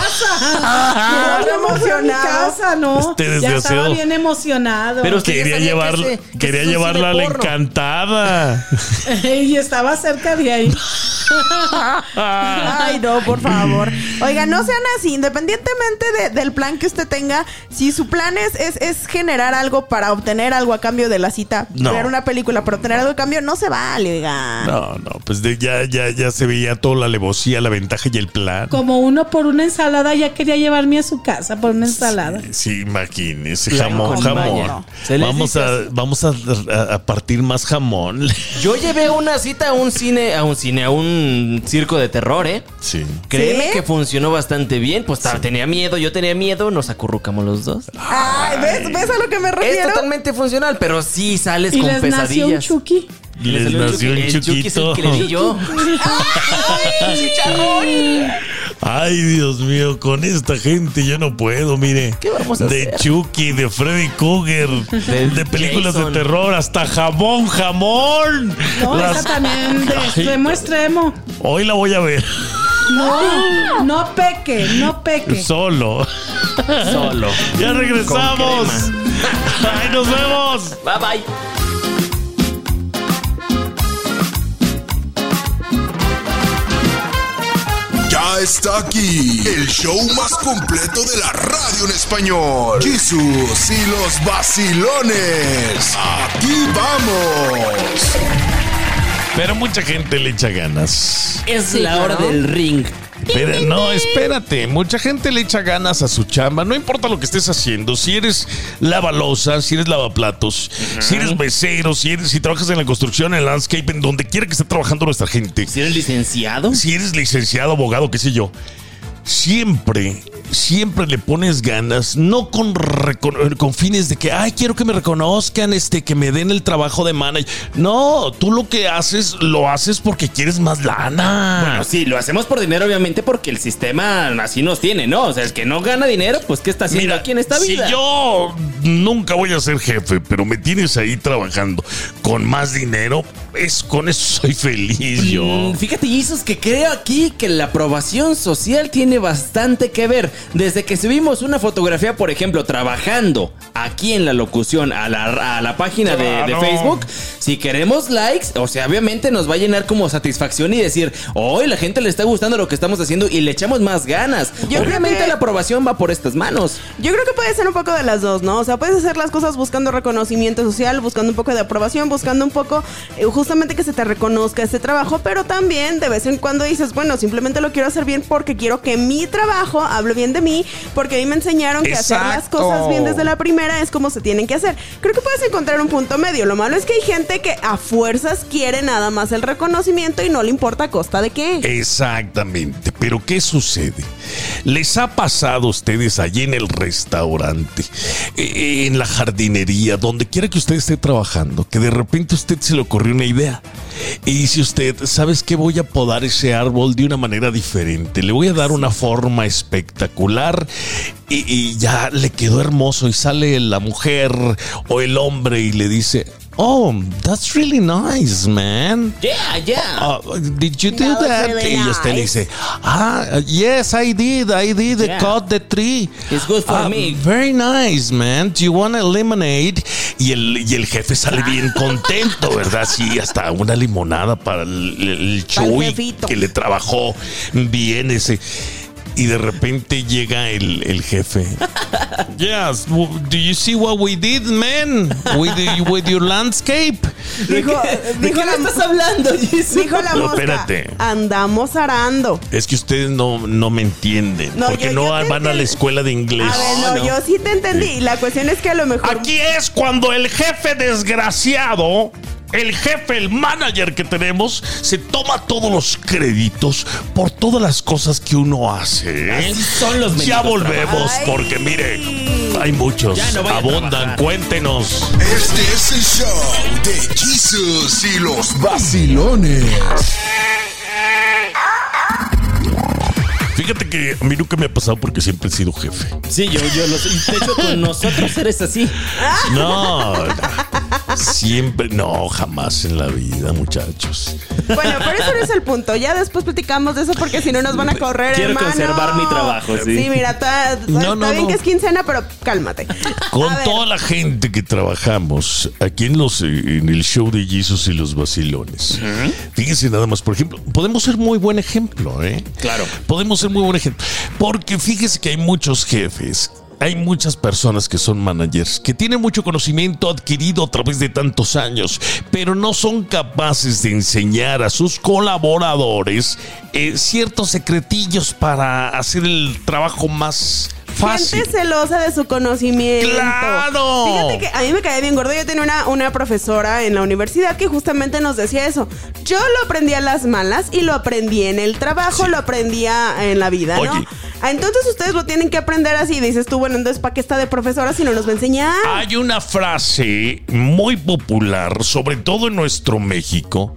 no, yo me fui a mi emocionado. casa, ¿no? Este ya estaba bien emocionado. Pero usted Quería, que llevar, ese- que quería ese es un llevarla a la encantada. y estaba cerca de ahí. Ay, no, por favor. Oiga, no sean así. Independientemente de- del plan que usted tenga, si su plan es, es, es generar algo para obtener algo a cambio de la cita, No. ver una película para obtener algo a cambio, no se vale, oiga. No, no, pues de- ya, ya, ya se veía toda la alevosía, la ventaja y el plan. Como uno por una ensalada ya quería llevarme a su casa por una ensalada. Sí, imagínese, Claro, jamón, jamón. Vamos a, vamos a, a- a partir más jamón. Yo llevé una cita a un cine, a un cine, a un circo de terror, ¿eh? Sí. Créeme ¿Sí? que funcionó bastante bien. Pues tenía miedo, yo tenía miedo, nos acurrucamos los dos. Ay, ¿ves, ¿ves a lo que me Es refiero? totalmente funcional, pero sí sales Y con les nació un. Chucky. Les nació un Chucky. El Chucky es yo. Ay, Dios mío, con esta gente yo no puedo, mire. ¿Qué vamos a de hacer? Chucky, de Freddy Krueger, de películas Jason. de terror, hasta jamón, jamón. No, Las- esa también de Ay, extremo a extremo. Hoy la voy a ver No, no peque, no peque. solo. Solo. Ya regresamos. Ay, nos vemos. Bye bye. Ya está aquí el show más completo de la radio en español. Jesús y los vacilones. Aquí vamos. Pero mucha gente le echa ganas. Es Sí, la hora del ring. Pero no, espérate. Mucha gente le echa ganas a su chamba. No importa lo que estés haciendo. Si eres lavalosa, si eres lavaplatos, si eres mesero, si, eres, si trabajas en la construcción, en el landscape, en donde quiera que esté trabajando nuestra gente. Si eres licenciado. Si eres licenciado, abogado, qué sé yo. Siempre, siempre le pones ganas, no con, con fines de que, ay, quiero que me reconozcan, este, que me den el trabajo de manager. No, tú lo que haces, lo haces porque quieres más lana. Bueno, sí, lo hacemos por dinero, obviamente, porque el sistema así nos tiene, ¿no? O sea, el que no gana dinero, pues, ¿qué está haciendo aquí en esta vida? Si yo nunca voy a ser jefe, pero me tienes ahí trabajando con más dinero, es con eso soy feliz yo. Mm, Fíjate, Jesus, que creo aquí que la aprobación social tiene bastante que ver. Desde que subimos una fotografía, por ejemplo, trabajando aquí en la locución a la, a la página de. Facebook, si queremos likes, o sea, obviamente nos va a llenar como satisfacción y decir, hoy la gente le está gustando lo que estamos haciendo y le echamos más ganas. Yo obviamente que- la aprobación va por estas manos. Yo creo que puede ser un poco de las dos, ¿no? O sea, puedes hacer las cosas buscando reconocimiento social, buscando un poco de aprobación, buscando un poco eh, justamente que se te reconozca ese trabajo, pero también de vez en cuando dices, bueno, simplemente lo quiero hacer bien porque quiero que mi trabajo hable bien de mí, porque a mí me enseñaron que hacer las Exacto. cosas bien desde la primera es como se tienen que hacer. Creo que puedes encontrar un punto medio. Lo malo es que hay gente que a fuerzas quiere nada más el reconocimiento y no le importa a costa de qué. Exactamente, pero ¿qué sucede? ¿Les ha pasado a ustedes allí en el restaurante, eh, en la jardinería, donde quiera que usted esté trabajando, que de repente a usted se le ocurrió una idea y dice usted, ¿sabes qué? Voy a podar ese árbol de una manera diferente, le voy a dar una forma espectacular y, y ya le quedó hermoso y sale la mujer o el hombre y le dice, Oh, that's really nice, man. Yeah, yeah. Uh, did you do That was that? really y usted le dice, ah, yes, I did, I did, Yeah. cut the tree. It's good for Ah, me. Very nice, man. Do you want a lemonade? Y el, y el jefe sale bien contento, ¿verdad? Sí, hasta una limonada para el, el Chuy que le trabajó bien ese. Y de repente llega el, el jefe. Yes, do you see what we did, man? With, the- with your landscape. Dijo, ¿De dijo qué la, estás hablando, Jesus? dijo la No, mosca, espérate. andamos arando. Es que ustedes no, no me entienden. No, porque yo- no yo van a la escuela de inglés. A ver, no, no. yo sí te entendí. La cuestión es que a lo mejor. Aquí es cuando el jefe desgraciado, el jefe, el manager que tenemos, se toma todos los créditos por todas las cosas que uno hace. ¿eh? Son los Ya volvemos Ay. porque mire, hay muchos. No Abundan, cuéntenos. Este es el show de Jesus y los vacilones. Fíjate que a mí nunca me ha pasado porque siempre he sido jefe. Sí, yo, yo lo sé. De hecho, con nosotros eres así. No, siempre, no, jamás en la vida, muchachos. Bueno, pero eso no es el punto. Ya después platicamos de eso porque si no nos van a correr, Quiero hermano. conservar mi trabajo, sí. Sí, mira, está, está- No, está no, bien no. que es quincena, pero cálmate. Con toda la gente que trabajamos aquí en los en el show de Jesus y los vacilones. Fíjense nada más, por ejemplo, podemos ser muy buen ejemplo, ¿eh? Claro. Podemos ser muy buen ejemplo. Porque fíjese que hay muchos jefes hay muchas personas que son managers, que tienen mucho conocimiento adquirido a través de tantos años, pero no son capaces de enseñar a sus colaboradores eh, ciertos secretillos para hacer el trabajo más fácil. Gente celosa de su conocimiento. ¡Claro! Fíjate que a mí me caía bien gordo. Yo tenía una, una profesora en la universidad que justamente nos decía eso. Yo lo aprendí a las malas y lo aprendí en el trabajo, lo aprendía en la vida, ¿no? Oye. Ah, Entonces ustedes lo tienen que aprender así. Dices tú, bueno, entonces ¿para qué está de profesora si no nos va a enseñar? Hay una frase muy popular, sobre todo en nuestro México,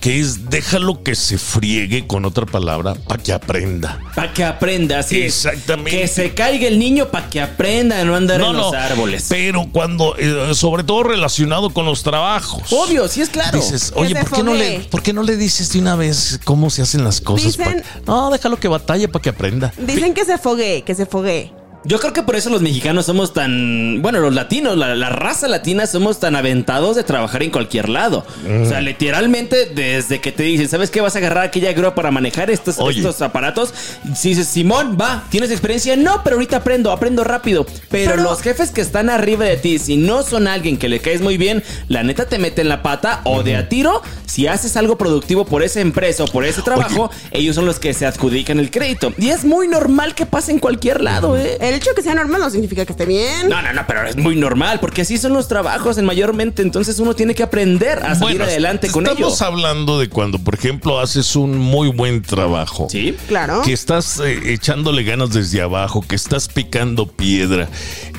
que es déjalo que se friegue con otra palabra para que aprenda. Para que aprenda, es. Exactamente. Que se caiga el niño para que aprenda a no andar en los árboles. Pero cuando, eh, sobre todo relacionado con los trabajos. Obvio, sí es claro. Dices, oye, ¿por qué, no le. ¿por qué no le dices de una vez cómo se hacen las cosas? Dicen- Pa- no, déjalo que batalle para que aprenda. Dicen que se foguee, que se foguee. Yo creo que por eso los mexicanos somos tan. Bueno, los latinos, la, la raza latina, somos tan aventados de trabajar en cualquier lado. O sea, literalmente, desde que te dicen, ¿sabes qué? Vas a agarrar aquella grúa para manejar estos, Oye. estos aparatos. Si dices, Simón, va, ¿tienes experiencia? No, pero ahorita aprendo, aprendo rápido. Pero, Pero- los jefes que están arriba de ti, si no son alguien que le caes muy bien, la neta te meten la pata o de a tiro. Si haces algo productivo por esa empresa o por ese trabajo, ellos son los que se adjudican el crédito. Y es muy normal que pase en cualquier lado, ¿eh? El hecho de que sea normal no significa que esté bien. No, no, no, pero es muy normal, porque así son los trabajos en mayormente, entonces uno tiene que aprender a salir Bueno, adelante con ello. Estamos hablando de cuando, por ejemplo, haces un muy buen trabajo. Sí. Claro. Que estás eh, echándole ganas desde abajo, que estás picando piedra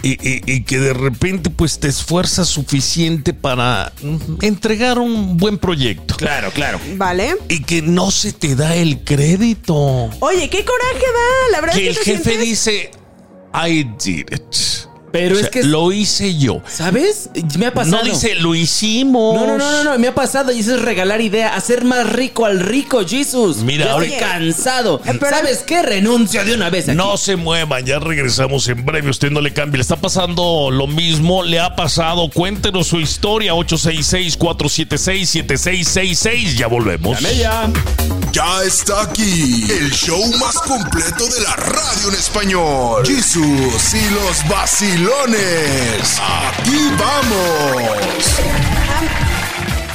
y, y- y que de repente pues te esfuerzas suficiente para mm, entregar un buen proyecto. Claro, claro. Vale. Y que no se te da el crédito. Oye, qué coraje da. La verdad Que es el que te jefe sientes- dice, I did it. Pero O es que- lo hice yo. ¿Sabes? Me ha pasado. No dice, lo hicimos. No, no, no, no, no, me ha pasado y eso es regalar idea, hacer más rico al rico, Jesus. Mira, Ya estoy cansado. Eh, pero- ¿Sabes qué? Renuncio de una vez aquí. No se muevan, ya regresamos en breve. Usted no le cambie. Le está pasando lo mismo, le ha pasado. Cuéntenos su historia. 866-476-7666. Ya volvemos. Ya. Ya está aquí el show más completo de la radio en español. Jesús y los vacilones. Aquí vamos.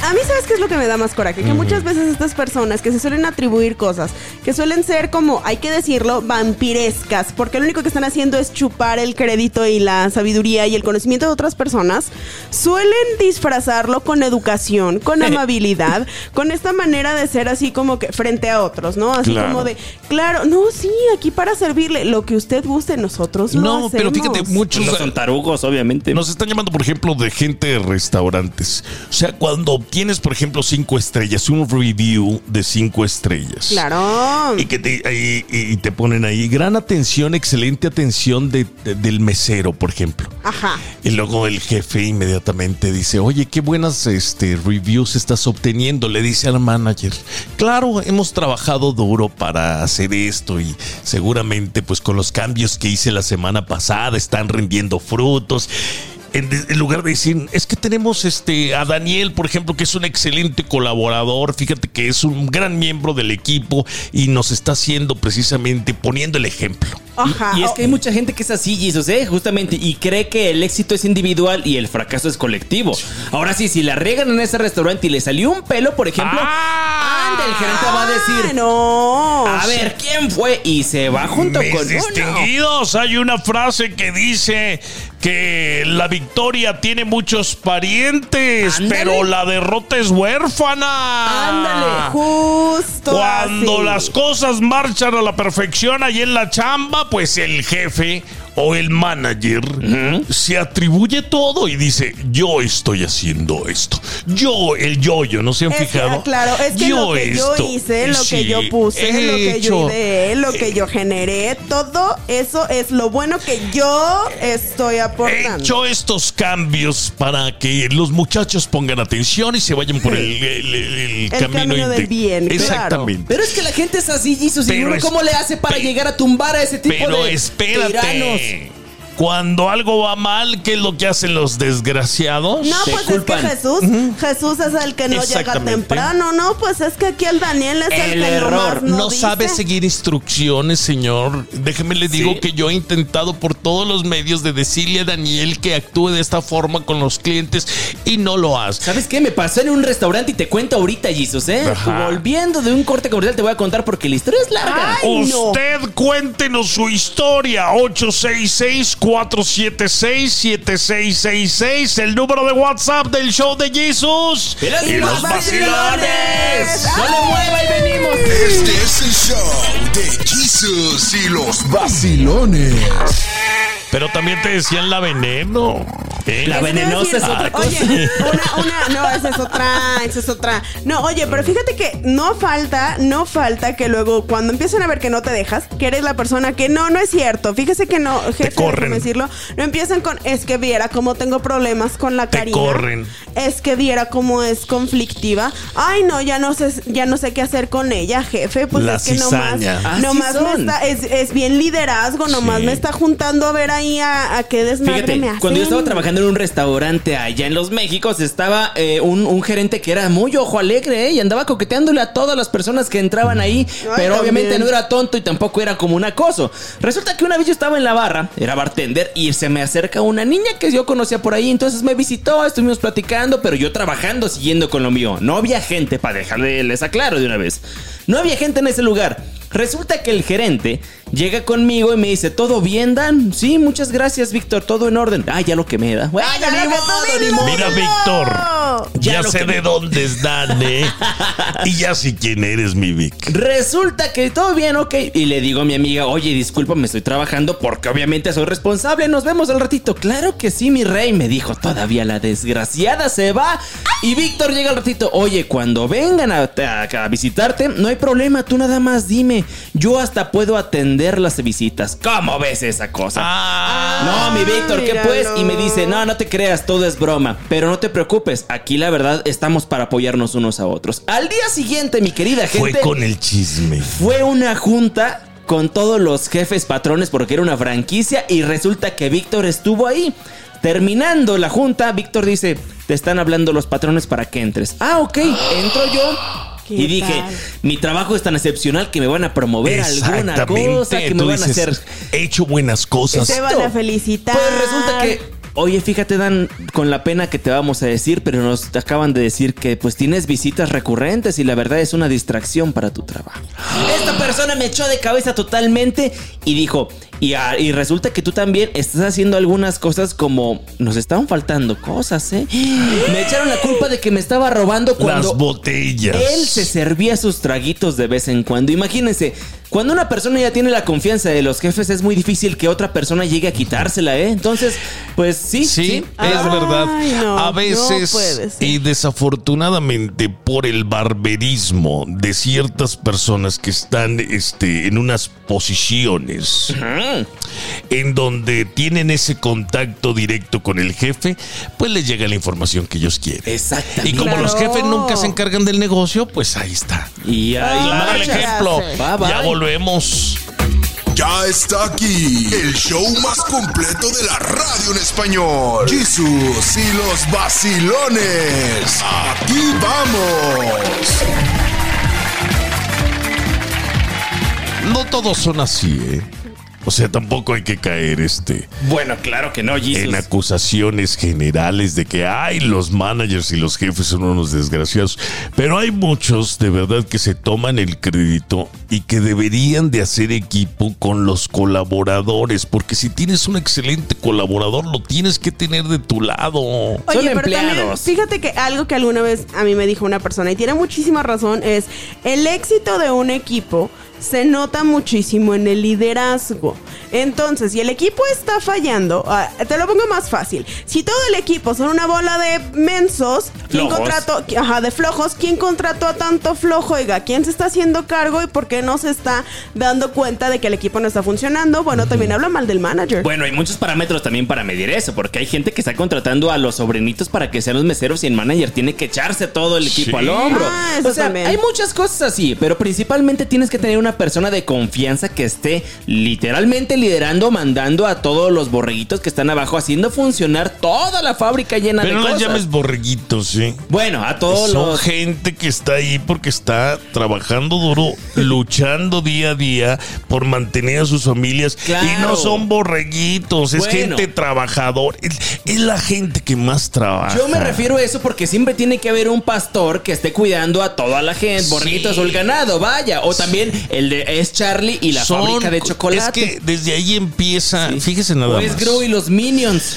A mí, ¿sabes qué es lo que me da más coraje? Que muchas veces estas personas que se suelen atribuir cosas, que suelen ser como, hay que decirlo, vampirescas, porque lo único que están haciendo es chupar el crédito y la sabiduría y el conocimiento de otras personas, suelen disfrazarlo con educación, con amabilidad, con esta manera de ser así como que frente a otros, ¿no? Así Claro. como de, claro, no, sí, aquí para servirle lo que usted guste, nosotros lo No, pero fíjate, muchos. Pues no son tarugos, obviamente. Nos están llamando, por ejemplo, de gente de restaurantes. O sea, cuando obtienes, por ejemplo, cinco estrellas, un review de cinco estrellas. Claro. Y que te, y, y te ponen ahí gran atención, excelente atención de- de- del mesero, por ejemplo. Ajá. Y luego el jefe inmediatamente dice, oye, qué buenas este, reviews estás obteniendo. Le dice al manager, claro, hemos trabajado duro para hacer esto y seguramente pues con los cambios que hice la semana pasada están rindiendo frutos. En, de- en lugar de decir, es que tenemos este a Daniel, por ejemplo, que es un excelente colaborador, fíjate que es un gran miembro del equipo y nos está haciendo precisamente poniendo el ejemplo. Ajá. Y es que hay mucha gente que es así, Jesus, ¿eh? Justamente, y cree que el éxito es individual y el fracaso es colectivo. Ahora sí, si la riegan en ese restaurante y le salió un pelo, por ejemplo, ¡Ah! anda, el gerente va a Ah, decir, no. a ver, ¿quién fue? Y se va junto Mis con uno. distinguidos, hay una frase que dice que la victoria tiene muchos parientes, Ándale. pero la derrota es huérfana. Ándale. Justo. Cuando así. las cosas marchan a la perfección ahí en la chamba, pues el jefe o el manager se atribuye todo y dice, yo estoy haciendo esto. Yo, el yo-yo, ¿no se han Es que, fijado? ah, claro, es que lo que yo hice, lo Sí, que yo puse, he lo que yo ideé, lo que yo generé, todo eso es lo bueno que yo estoy He aportando. hecho estos cambios para que los muchachos pongan atención y se vayan por el, el- el- el camino, camino del bien, claro. Exactamente. Pero es que la gente es así, Jesus. ¿Y uno es- cómo le hace para llegar a tumbar a ese tipo Pero de espérate. tiranos? Dang. Cuando algo va mal, ¿qué es lo que hacen los desgraciados? No, pues culpan. es que Jesús, Jesús es el que no llega temprano, ¿no? Pues es que aquí el Daniel es el, El que error. nomás no, No dice. sabe seguir instrucciones, señor. Déjeme le digo Sí. que yo he intentado por todos los medios de decirle a Daniel que actúe de esta forma con los clientes y no lo hace. ¿Sabes qué? Me pasó en un restaurante y te cuento ahorita, Jesus, ¿eh? Ajá. Volviendo de un corte comercial te voy a contar porque la historia es larga. Ay, no. Usted cuéntenos su historia. 866-476-7666. El número de WhatsApp del show de Jesus. ¡Y los, Y los vacilones. ¡No le mueva y venimos! Este es el show de Jesus y los vacilones. Pero también te decían la veneno. ¿eh? La a venenosa es otra cosa. Oye, una, una, no, esa es otra, esa es otra. No, oye, pero fíjate que no falta, no falta que luego cuando empiezan a ver que no te dejas, que eres la persona que no, no es cierto. Fíjese que no, jefe, corren. decirlo. No empiezan con, es que viera cómo tengo problemas con la Te Karina. corren. Es que viera cómo es conflictiva. Ay, no, ya no sé, ya no sé qué hacer con ella, jefe. Pues La es que nomás, cizaña. Así nomás me está, es, es bien liderazgo, nomás Sí. me está juntando a ver ahí a, a qué desmadre Fíjate, me hacen. cuando yo estaba trabajando en un restaurante allá en Los Méxicos, estaba eh, un, un gerente que era muy ojo alegre ¿eh? y andaba coqueteándole a todas las personas que entraban ahí, pero también. obviamente no era tonto y tampoco era como un acoso. Resulta que una vez yo estaba en la barra, era bartender, y se me acerca una niña que yo conocía por ahí, entonces me visitó, estuvimos platicando, pero yo trabajando, siguiendo con lo mío. No había gente, para dejarles aclaro de una vez. No había gente en ese lugar. Resulta que el gerente llega conmigo y me dice, ¿todo bien, Dan? Sí, muchas gracias, Víctor, todo en orden. Ah, ya lo que me da. Bueno, ya ni lo modo, ni. Mira, Víctor. Ya sé de dónde es Dan, ¿eh? y ya sé quién eres, mi Vic. Resulta que todo bien, ok. Y le digo a mi amiga, oye, disculpa, me estoy trabajando porque obviamente soy responsable. Nos vemos al ratito. Claro que sí, mi rey. Me dijo, todavía la desgraciada se va. Y Víctor llega al ratito. Oye, cuando vengan a, a- a visitarte, no hay problema. Tú nada más dime. Yo hasta puedo atender las visitas. ¿Cómo ves esa cosa? Ah, No, mi Víctor, ¿qué pues? Y me dice, no, no te creas, todo es broma. Pero no te preocupes, aquí la verdad estamos para apoyarnos unos a otros. Al día siguiente, mi querida gente, fue con el chisme. fue una junta con todos los jefes patrones porque era una franquicia y resulta que Víctor estuvo ahí. Terminando la junta, Víctor dice, te están hablando los patrones para que entres. Ah, ok, entro yo. ¿Qué Y dije, tal? mi trabajo es tan excepcional que me van a promover alguna cosa, que me van a hacer He hecho buenas cosas. Te van a felicitar. pues resulta que, oye, fíjate, Dan, con la pena que te vamos a decir, pero nos acaban de decir que pues tienes visitas recurrentes y la verdad es una distracción para tu trabajo. Esta persona me echó de cabeza totalmente y dijo, y, a- y resulta que tú también estás haciendo algunas cosas como nos estaban faltando cosas, ¿eh? Me echaron la culpa de que me estaba robando cuando Las botellas. él se servía sus traguitos de vez en cuando. Imagínense, cuando una persona ya tiene la confianza de los jefes, es muy difícil que otra persona llegue a quitársela, ¿eh? Entonces, pues sí, Sí, sí. es Ay, verdad. no, a no veces, puede ser. y desafortunadamente por el barberismo de ciertas personas que están este, en unas posiciones en donde tienen ese contacto directo con el jefe, pues les llega la información que ellos quieren. Exactamente. Y como Claro. los jefes nunca se encargan del negocio, pues ahí está. Y ahí Claro, el ejemplo. gracias. Bye, bye. Ya volvemos. Ya está aquí el show más completo de la radio en español. Jesús y los vacilones. Aquí vamos. No todos son así, ¿eh? O sea, tampoco hay que caer este Bueno, claro que no, Jesus. en acusaciones generales de que ay, los managers y los jefes son unos desgraciados. Pero hay muchos de verdad que se toman el crédito y que deberían de hacer equipo con los colaboradores, porque si tienes un excelente colaborador, lo tienes que tener de tu lado. Oye, Son pero también, empleados. fíjate que algo que alguna vez a mí me dijo una persona y tiene muchísima razón es el éxito de un equipo se nota muchísimo en el liderazgo. Entonces, si el equipo está fallando, ah, te lo pongo más fácil. Si todo el equipo son una bola de mensos, ¿quién Flojos. contrató? Ajá, de flojos, ¿quién contrató a tanto flojo? Oiga, ¿quién se está haciendo cargo y por qué no se está dando cuenta de que el equipo no está funcionando? Bueno, también habla mal del manager. Bueno, hay muchos parámetros también para medir eso, porque hay gente que está contratando a los sobrinitos para que sean los meseros y el manager tiene que echarse todo el equipo Sí. al hombro. Ah, eso o sea, también. hay muchas cosas así, pero principalmente tienes que tener una una persona de confianza que esté literalmente liderando, mandando a todos los borreguitos que están abajo, haciendo funcionar toda la fábrica llena Pero de no las cosas. llames borreguitos, ¿sí? Bueno, a todos Son los... gente que está ahí porque está trabajando duro, luchando día a día por mantener a sus familias. Claro. Y no son borreguitos, es Bueno. gente trabajadora. Es, es la gente que más trabaja. Yo me refiero a eso porque siempre tiene que haber un pastor que esté cuidando a toda la gente, Sí. borreguitos o el ganado, vaya. O también el de es Charlie y la Son- fábrica de chocolate. Es que desde ahí empieza, Sí. fíjese nada o es más. Gru y los Minions.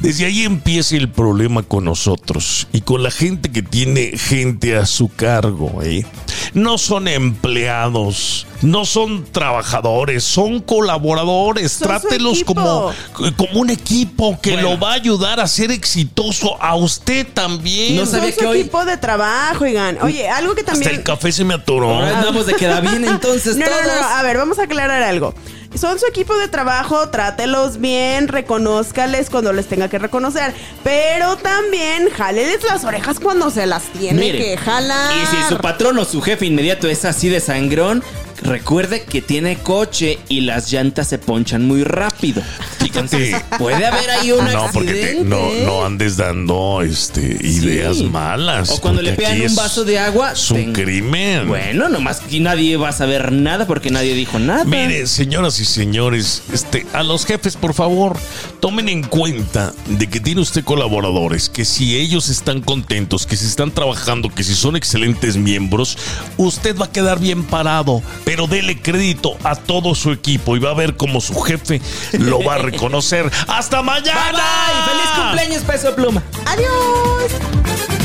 Desde ahí empieza el problema con nosotros y con la gente que tiene gente a su cargo. ¿eh? No son empleados, no son trabajadores, son colaboradores. Son Trátelos como, como un equipo que Bueno. lo va a ayudar a ser exitoso a usted también. No Son sabía su que hoy- equipo de trabajo, oigan. Oye, algo que Hasta también... el café se me atoró. Ahora andamos de queda bien entonces No, no, no, a ver, vamos a aclarar algo. Son su equipo de trabajo, trátelos bien, reconózcales cuando les tenga que reconocer, pero también jáleles las orejas cuando se las tiene Mire, que jalar. Y si su patrón o su jefe inmediato es así de sangrón, recuerde que tiene coche y las llantas se ponchan muy rápido. Fíjate. Puede haber ahí un No, porque te- accidente. no, no andes dando este, ideas Sí. malas. O cuando le pegan un vaso de agua. Es un ten- crimen. Bueno, nomás que nadie va a saber nada porque nadie dijo nada. Mire, señoras y señores, este, a los jefes, por favor, tomen en cuenta de que tiene usted colaboradores, que si ellos están contentos, que si están trabajando, que si son excelentes miembros, usted va a quedar bien parado, pero pero dele crédito a todo su equipo y va a ver cómo su jefe lo va a reconocer. ¡Hasta mañana! ¡Feliz cumpleaños, Peso Pluma! ¡Adiós!